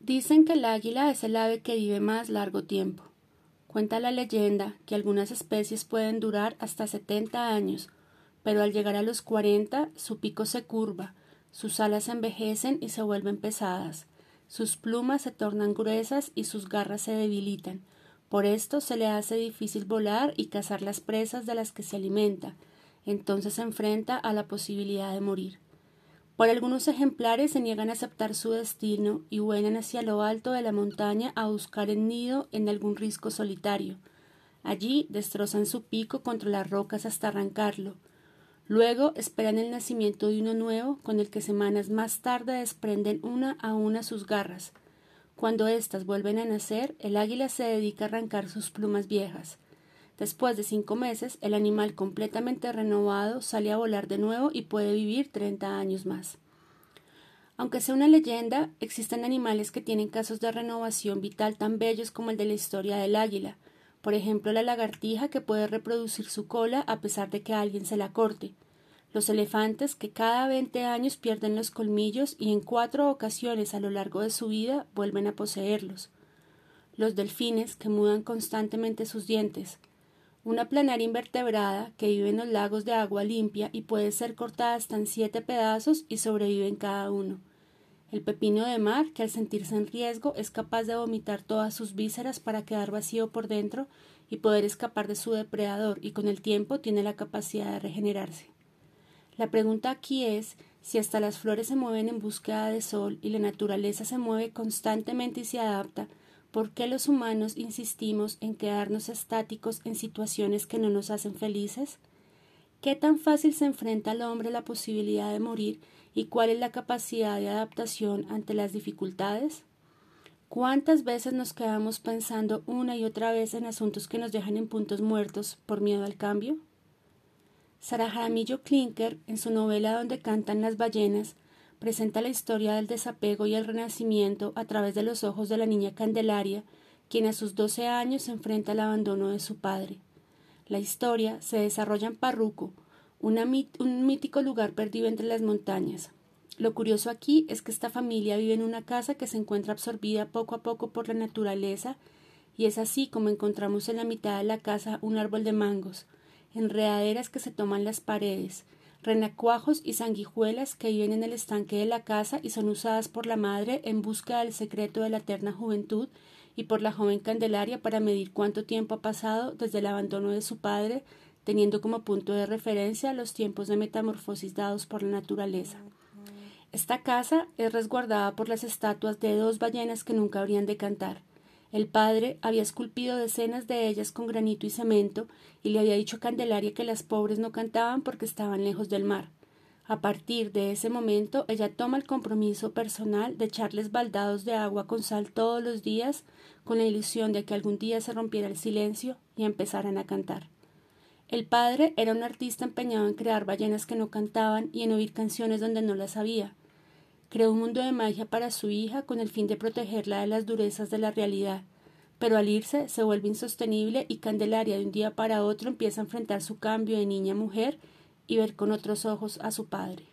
Dicen que el águila es el ave que vive más largo tiempo. Cuenta la leyenda que algunas especies pueden durar hasta 70 años, pero al llegar a los 40 su pico se curva, sus alas envejecen y se vuelven pesadas, sus plumas se tornan gruesas y sus garras se debilitan. Por esto se le hace difícil volar y cazar las presas de las que se alimenta. Entonces se enfrenta a la posibilidad de morir. Por algunos ejemplares se niegan a aceptar su destino y vuelan hacia lo alto de la montaña a buscar el nido en algún risco solitario. Allí destrozan su pico contra las rocas hasta arrancarlo. Luego esperan el nacimiento de uno nuevo, con el que semanas más tarde desprenden una a una sus garras. Cuando éstas vuelven a nacer, el águila se dedica a arrancar sus plumas viejas. Después de cinco meses, el animal completamente renovado sale a volar de nuevo y puede vivir 30 años más. Aunque sea una leyenda, existen animales que tienen casos de renovación vital tan bellos como el de la historia del águila, por ejemplo la lagartija que puede reproducir su cola a pesar de que alguien se la corte, los elefantes que cada 20 años pierden los colmillos y en cuatro ocasiones a lo largo de su vida vuelven a poseerlos, los delfines que mudan constantemente sus dientes, una planaria invertebrada que vive en los lagos de agua limpia y puede ser cortada hasta en siete pedazos y sobrevive en cada uno. El pepino de mar, que al sentirse en riesgo es capaz de vomitar todas sus vísceras para quedar vacío por dentro y poder escapar de su depredador y con el tiempo tiene la capacidad de regenerarse. La pregunta aquí es si hasta las flores se mueven en búsqueda de sol y la naturaleza se mueve constantemente y se adapta, ¿Por qué los humanos insistimos en quedarnos estáticos en situaciones que no nos hacen felices? ¿Qué tan fácil se enfrenta al hombre la posibilidad de morir y cuál es la capacidad de adaptación ante las dificultades? ¿Cuántas veces nos quedamos pensando una y otra vez en asuntos que nos dejan en puntos muertos por miedo al cambio? Sara Jaramillo Klinker, en su novela Donde cantan las ballenas, presenta la historia del desapego y el renacimiento a través de los ojos de la niña Candelaria, quien a sus doce años se enfrenta al abandono de su padre. La historia se desarrolla en Parruco, un mítico lugar perdido entre las montañas. Lo curioso aquí es que esta familia vive en una casa que se encuentra absorbida poco a poco por la naturaleza, y es así como encontramos en la mitad de la casa un árbol de mangos, enredaderas que se toman las paredes, renacuajos y sanguijuelas que viven en el estanque de la casa y son usadas por la madre en busca del secreto de la eterna juventud y por la joven Candelaria para medir cuánto tiempo ha pasado desde el abandono de su padre, teniendo como punto de referencia los tiempos de metamorfosis dados por la naturaleza. Esta casa es resguardada por las estatuas de dos ballenas que nunca habrían de cantar. El padre había esculpido decenas de ellas con granito y cemento y le había dicho a Candelaria que las pobres no cantaban porque estaban lejos del mar. A partir de ese momento ella toma el compromiso personal de echarles baldados de agua con sal todos los días con la ilusión de que algún día se rompiera el silencio y empezaran a cantar. El padre era un artista empeñado en crear ballenas que no cantaban y en oír canciones donde no las había. Creó un mundo de magia para su hija con el fin de protegerla de las durezas de la realidad, pero al irse se vuelve insostenible y Candelaria de un día para otro empieza a enfrentar su cambio de niña a mujer y ver con otros ojos a su padre.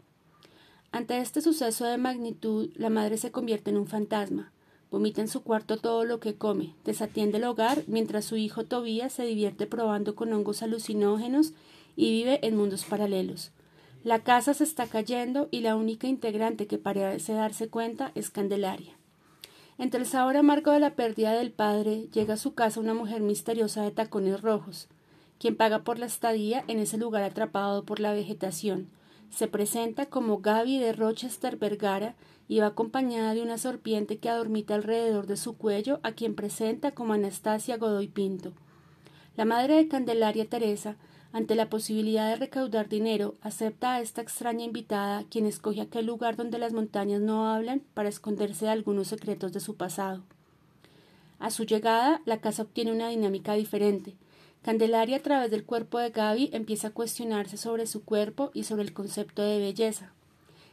Ante este suceso de magnitud, la madre se convierte en un fantasma, vomita en su cuarto todo lo que come, desatiende el hogar mientras su hijo Tobías se divierte probando con hongos alucinógenos y vive en mundos paralelos. La casa se está cayendo y la única integrante que parece darse cuenta es Candelaria. Entre el sabor amargo de la pérdida del padre, llega a su casa una mujer misteriosa de tacones rojos, quien paga por la estadía en ese lugar atrapado por la vegetación. Se presenta como Gaby de Rochester Vergara y va acompañada de una serpiente que adormita alrededor de su cuello, a quien presenta como Anastasia Godoy Pinto. La madre de Candelaria Teresa ante la posibilidad de recaudar dinero, acepta a esta extraña invitada, quien escoge aquel lugar donde las montañas no hablan para esconderse de algunos secretos de su pasado. A su llegada, la casa obtiene una dinámica diferente. Candelaria, a través del cuerpo de Gaby, empieza a cuestionarse sobre su cuerpo y sobre el concepto de belleza.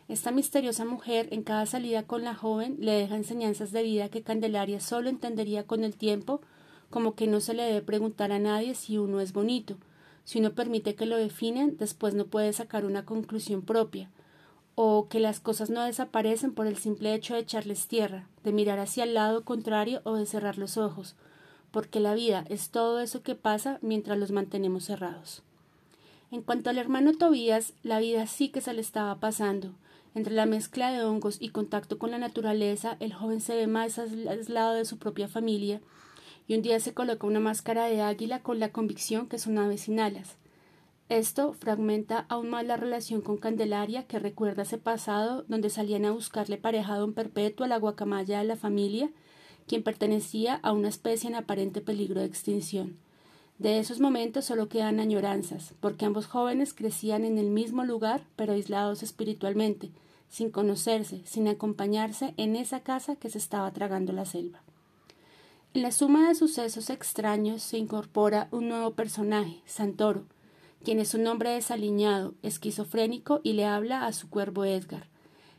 Esta misteriosa mujer, en cada salida con la joven, le deja enseñanzas de vida que Candelaria solo entendería con el tiempo, como que no se le debe preguntar a nadie si uno es bonito, si uno permite que lo definan, después no puede sacar una conclusión propia. o que las cosas no desaparecen por el simple hecho de echarles tierra, de mirar hacia el lado contrario o de cerrar los ojos, porque la vida es todo eso que pasa mientras los mantenemos cerrados. En cuanto al hermano Tobías, la vida sí que se le estaba pasando. Entre la mezcla de hongos y contacto con la naturaleza, el joven se ve más aislado de su propia familia, y un día se coloca una máscara de águila con la convicción que son aves sin alas. Esto fragmenta aún más la relación con Candelaria, que recuerda ese pasado donde salían a buscarle pareja a don Perpetuo, la guacamaya de la familia, quien pertenecía a una especie en aparente peligro de extinción. De esos momentos solo quedan añoranzas, porque ambos jóvenes crecían en el mismo lugar, pero aislados espiritualmente, sin conocerse, sin acompañarse en esa casa que se estaba tragando la selva. En la suma de sucesos extraños se incorpora un nuevo personaje, Santoro, quien es un hombre desaliñado, esquizofrénico y le habla a su cuervo Edgar.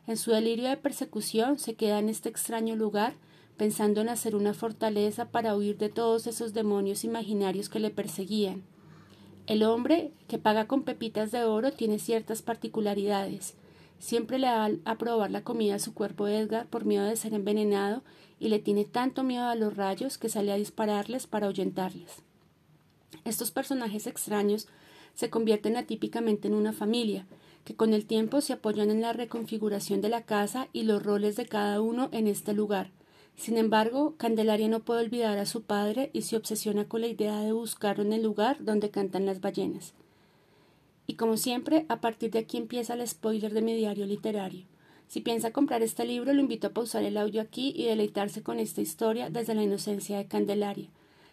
En su delirio de persecución se queda en este extraño lugar pensando en hacer una fortaleza para huir de todos esos demonios imaginarios que le perseguían. El hombre que paga con pepitas de oro tiene ciertas particularidades. Siempre le da a probar la comida a su cuerpo Edgar por miedo de ser envenenado y le tiene tanto miedo a los rayos que sale a dispararles para ahuyentarles. Estos personajes extraños se convierten atípicamente en una familia, que con el tiempo se apoyan en la reconfiguración de la casa y los roles de cada uno en este lugar. Sin embargo, Candelaria no puede olvidar a su padre y se obsesiona con la idea de buscarlo en el lugar donde cantan las ballenas. Y como siempre, a partir de aquí empieza el spoiler de mi diario literario. Si piensa comprar este libro, lo invito a pausar el audio aquí y deleitarse con esta historia desde la inocencia de Candelaria.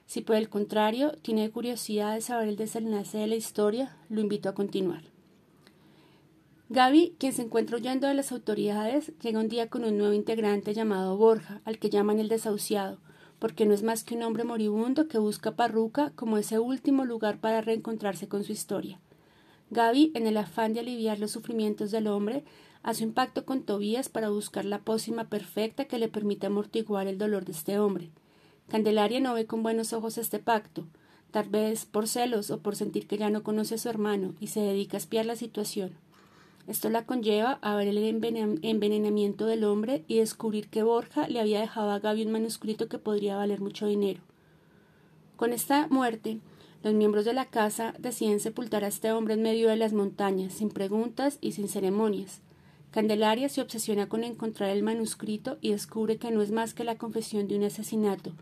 Si por el contrario tiene curiosidad de saber el desenlace de la historia, lo invito a continuar. Gaby, quien se encuentra huyendo de las autoridades, llega un día con un nuevo integrante llamado Borja, al que llaman el desahuciado, porque no es más que un hombre moribundo que busca Parruca como ese último lugar para reencontrarse con su historia. Gaby, en el afán de aliviar los sufrimientos del hombre, hace un pacto con Tobías para buscar la pócima perfecta que le permita amortiguar el dolor de este hombre. Candelaria no ve con buenos ojos este pacto, tal vez por celos o por sentir que ya no conoce a su hermano y se dedica a espiar la situación. Esto la conlleva a ver el envenenamiento del hombre y descubrir que Borja le había dejado a Gaby un manuscrito que podría valer mucho dinero. Con esta muerte, los miembros de la casa deciden sepultar a este hombre en medio de las montañas, sin preguntas y sin ceremonias. Candelaria se obsesiona con encontrar el manuscrito y descubre que no es más que la confesión de un asesinato,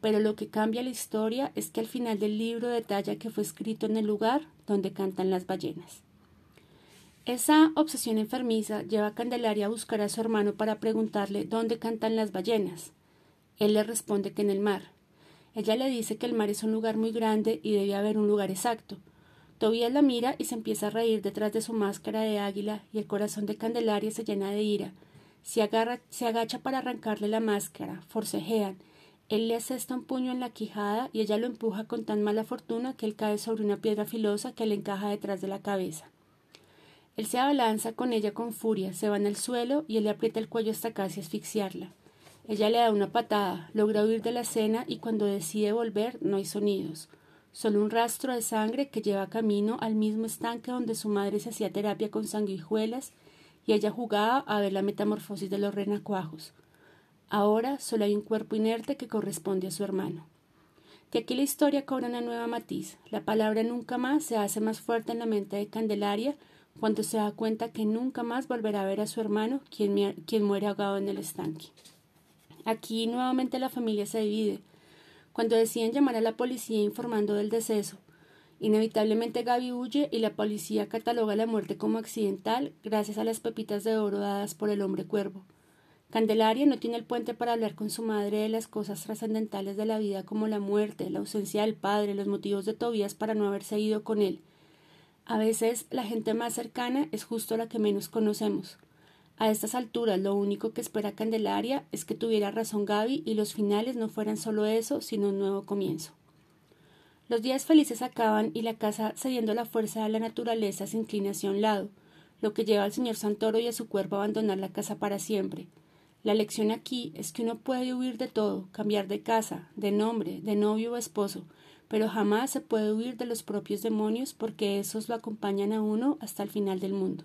pero lo que cambia la historia es que al final del libro detalla que fue escrito en el lugar donde cantan las ballenas. Esa obsesión enfermiza lleva a Candelaria a buscar a su hermano para preguntarle dónde cantan las ballenas. Él le responde que en el mar. Ella le dice que el mar es un lugar muy grande y debe haber un lugar exacto. Tobías la mira y se empieza a reír detrás de su máscara de águila y el corazón de Candelaria se llena de ira. Se, agarra, se agacha para arrancarle la máscara, forcejean, él le asesta un puño en la quijada y ella lo empuja con tan mala fortuna que él cae sobre una piedra filosa que le encaja detrás de la cabeza. Él se abalanza con ella con furia, se va en el suelo y él le aprieta el cuello hasta casi asfixiarla. Ella le da una patada, logra huir de la escena y cuando decide volver no hay sonidos, solo un rastro de sangre que lleva camino al mismo estanque donde su madre se hacía terapia con sanguijuelas y ella jugaba a ver la metamorfosis de los renacuajos. Ahora solo hay un cuerpo inerte que corresponde a su hermano. De aquí la historia cobra una nueva matiz. La palabra nunca más se hace más fuerte en la mente de Candelaria cuando se da cuenta que nunca más volverá a ver a su hermano, quien, quien muere ahogado en el estanque. Aquí nuevamente la familia se divide. Cuando deciden llamar a la policía informando del deceso, inevitablemente Gaby huye y la policía cataloga la muerte como accidental gracias a las pepitas de oro dadas por el hombre cuervo. Candelaria no tiene el puente para hablar con su madre de las cosas trascendentales de la vida como la muerte, la ausencia del padre, los motivos de Tobías para no haberse ido con él. A veces la gente más cercana es justo la que menos conocemos. A estas alturas lo único que espera Candelaria es que tuviera razón Gaby y los finales no fueran solo eso, sino un nuevo comienzo. Los días felices acaban y la casa, cediendo la fuerza de la naturaleza, se inclina hacia un lado, lo que lleva al señor Santoro y a su cuerpo a abandonar la casa para siempre. La lección aquí es que uno puede huir de todo, cambiar de casa, de nombre, de novio o esposo, pero jamás se puede huir de los propios demonios porque esos lo acompañan a uno hasta el final del mundo.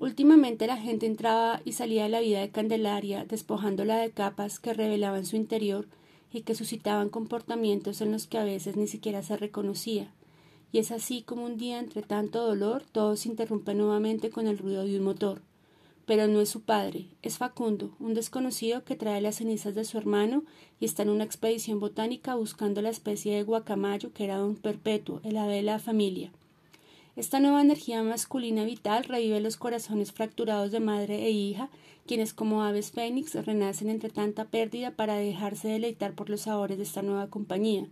Últimamente la gente entraba y salía de la vida de Candelaria, despojándola de capas que revelaban su interior y que suscitaban comportamientos en los que a veces ni siquiera se reconocía. Y es así como un día, entre tanto dolor, todo se interrumpe nuevamente con el ruido de un motor. Pero no es su padre, es Facundo, un desconocido que trae las cenizas de su hermano y está en una expedición botánica buscando la especie de guacamayo que era don Perpetuo, el ave de la familia. Esta nueva energía masculina vital revive los corazones fracturados de madre e hija, quienes como aves fénix renacen entre tanta pérdida para dejarse deleitar por los sabores de esta nueva compañía.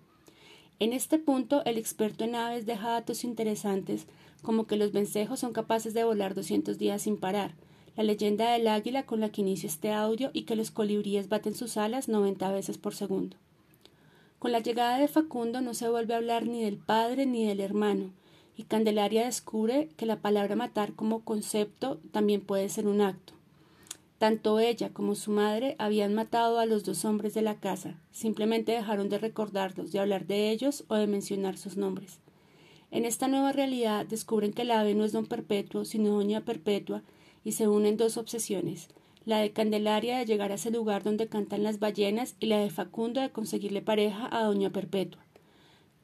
En este punto, el experto en aves deja datos interesantes, como que los vencejos son capaces de volar 200 días sin parar, la leyenda del águila con la que inicio este audio y que los colibríes baten sus alas 90 veces por segundo. Con la llegada de Facundo no se vuelve a hablar ni del padre ni del hermano, y Candelaria descubre que la palabra matar como concepto también puede ser un acto. Tanto ella como su madre habían matado a los dos hombres de la casa, simplemente dejaron de recordarlos, de hablar de ellos o de mencionar sus nombres. En esta nueva realidad descubren que el ave no es don Perpetuo, sino doña Perpetua, y se unen dos obsesiones, la de Candelaria de llegar a ese lugar donde cantan las ballenas y la de Facundo de conseguirle pareja a doña Perpetua.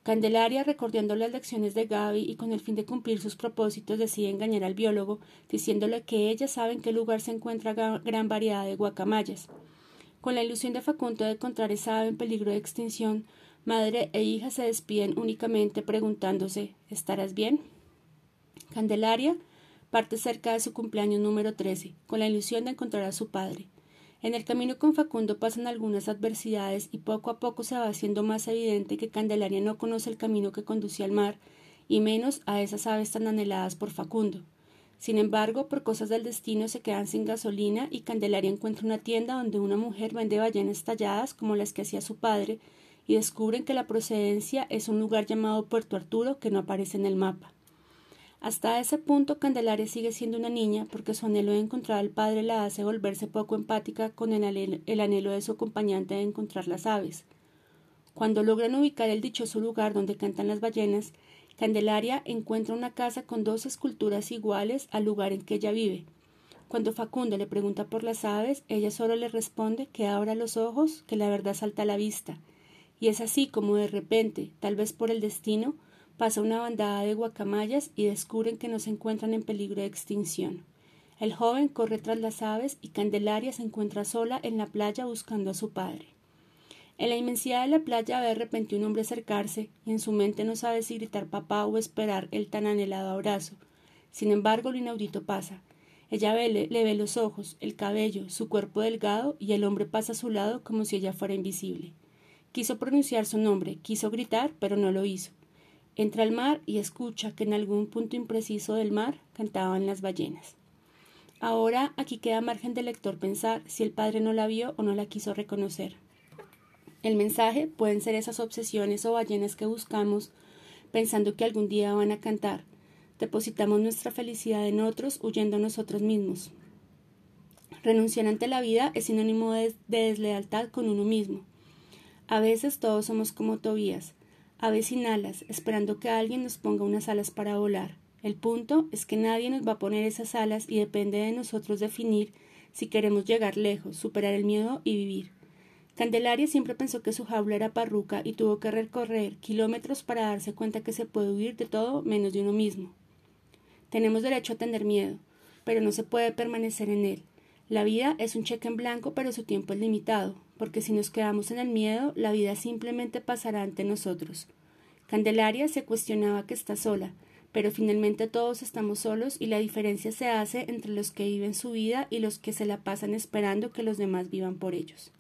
Candelaria, recordando las lecciones de Gaby y con el fin de cumplir sus propósitos, decide engañar al biólogo, diciéndole que ella sabe en qué lugar se encuentra gran variedad de guacamayas. Con la ilusión de Facundo de encontrar esa ave en peligro de extinción, madre e hija se despiden únicamente preguntándose ¿Estarás bien? Candelaria parte cerca de su cumpleaños número 13, con la ilusión de encontrar a su padre. En el camino con Facundo pasan algunas adversidades y poco a poco se va haciendo más evidente que Candelaria no conoce el camino que conduce al mar, y menos a esas aves tan anheladas por Facundo. Sin embargo, por cosas del destino se quedan sin gasolina y Candelaria encuentra una tienda donde una mujer vende ballenas talladas como las que hacía su padre y descubren que la procedencia es un lugar llamado Puerto Arturo que no aparece en el mapa. Hasta ese punto Candelaria sigue siendo una niña porque su anhelo de encontrar al padre la hace volverse poco empática con el anhelo, de su acompañante de encontrar las aves. Cuando logran ubicar el dichoso lugar donde cantan las ballenas, Candelaria encuentra una casa con dos esculturas iguales al lugar en que ella vive. Cuando Facundo le pregunta por las aves, ella solo le responde que abra los ojos, que la verdad salta a la vista. Y es así como de repente, tal vez por el destino, pasa una bandada de guacamayas y descubren que no se encuentran en peligro de extinción. El joven corre tras las aves y Candelaria se encuentra sola en la playa buscando a su padre. En la inmensidad de la playa ve de repente un hombre acercarse y en su mente no sabe si gritar papá o esperar el tan anhelado abrazo. Sin embargo, lo inaudito pasa. Ella le, le ve los ojos, el cabello, su cuerpo delgado y el hombre pasa a su lado como si ella fuera invisible. Quiso pronunciar su nombre, quiso gritar, pero no lo hizo. Entra al mar y escucha que en algún punto impreciso del mar cantaban las ballenas. Ahora aquí queda margen del lector pensar si el padre no la vio o no la quiso reconocer. El mensaje pueden ser esas obsesiones o ballenas que buscamos pensando que algún día van a cantar. Depositamos nuestra felicidad en otros huyendo nosotros mismos. Renunciar ante la vida es sinónimo de deslealtad con uno mismo. A veces todos somos como Tobías, aves sin alas, esperando que alguien nos ponga unas alas para volar. El punto es que nadie nos va a poner esas alas y depende de nosotros definir si queremos llegar lejos, superar el miedo y vivir. Candelaria siempre pensó que su jaula era parruca y tuvo que recorrer kilómetros para darse cuenta que se puede huir de todo menos de uno mismo. Tenemos derecho a tener miedo, pero no se puede permanecer en él. La vida es un cheque en blanco, pero su tiempo es limitado porque si nos quedamos en el miedo, la vida simplemente pasará ante nosotros. Candelaria se cuestionaba que está sola, pero finalmente todos estamos solos y la diferencia se hace entre los que viven su vida y los que se la pasan esperando que los demás vivan por ellos.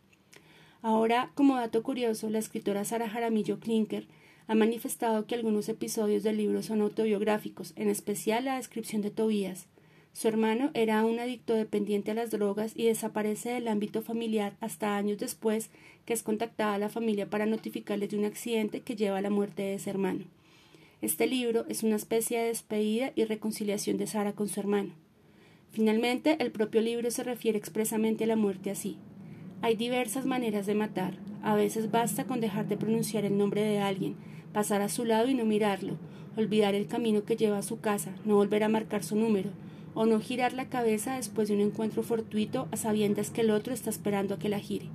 Ahora, como dato curioso, la escritora Sara Jaramillo Klinker ha manifestado que algunos episodios del libro son autobiográficos, en especial la descripción de Tobías, su hermano era un adicto dependiente a las drogas y desaparece del ámbito familiar hasta años después que es contactada a la familia para notificarles de un accidente que lleva a la muerte de ese hermano. Este libro es una especie de despedida y reconciliación de Sara con su hermano. Finalmente, el propio libro se refiere expresamente a la muerte así. Hay diversas maneras de matar. A veces basta con dejar de pronunciar el nombre de alguien, pasar a su lado y no mirarlo, olvidar el camino que lleva a su casa, no volver a marcar su número, o no girar la cabeza después de un encuentro fortuito a sabiendas que el otro está esperando a que la gire.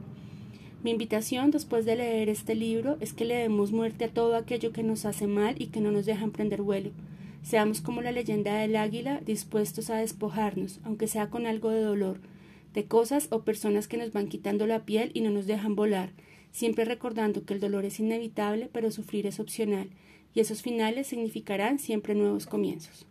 Mi invitación después de leer este libro es que le demos muerte a todo aquello que nos hace mal y que no nos deja emprender vuelo. Seamos como la leyenda del águila, dispuestos a despojarnos, aunque sea con algo de dolor, de cosas o personas que nos van quitando la piel y no nos dejan volar, siempre recordando que el dolor es inevitable, pero sufrir es opcional, y esos finales significarán siempre nuevos comienzos.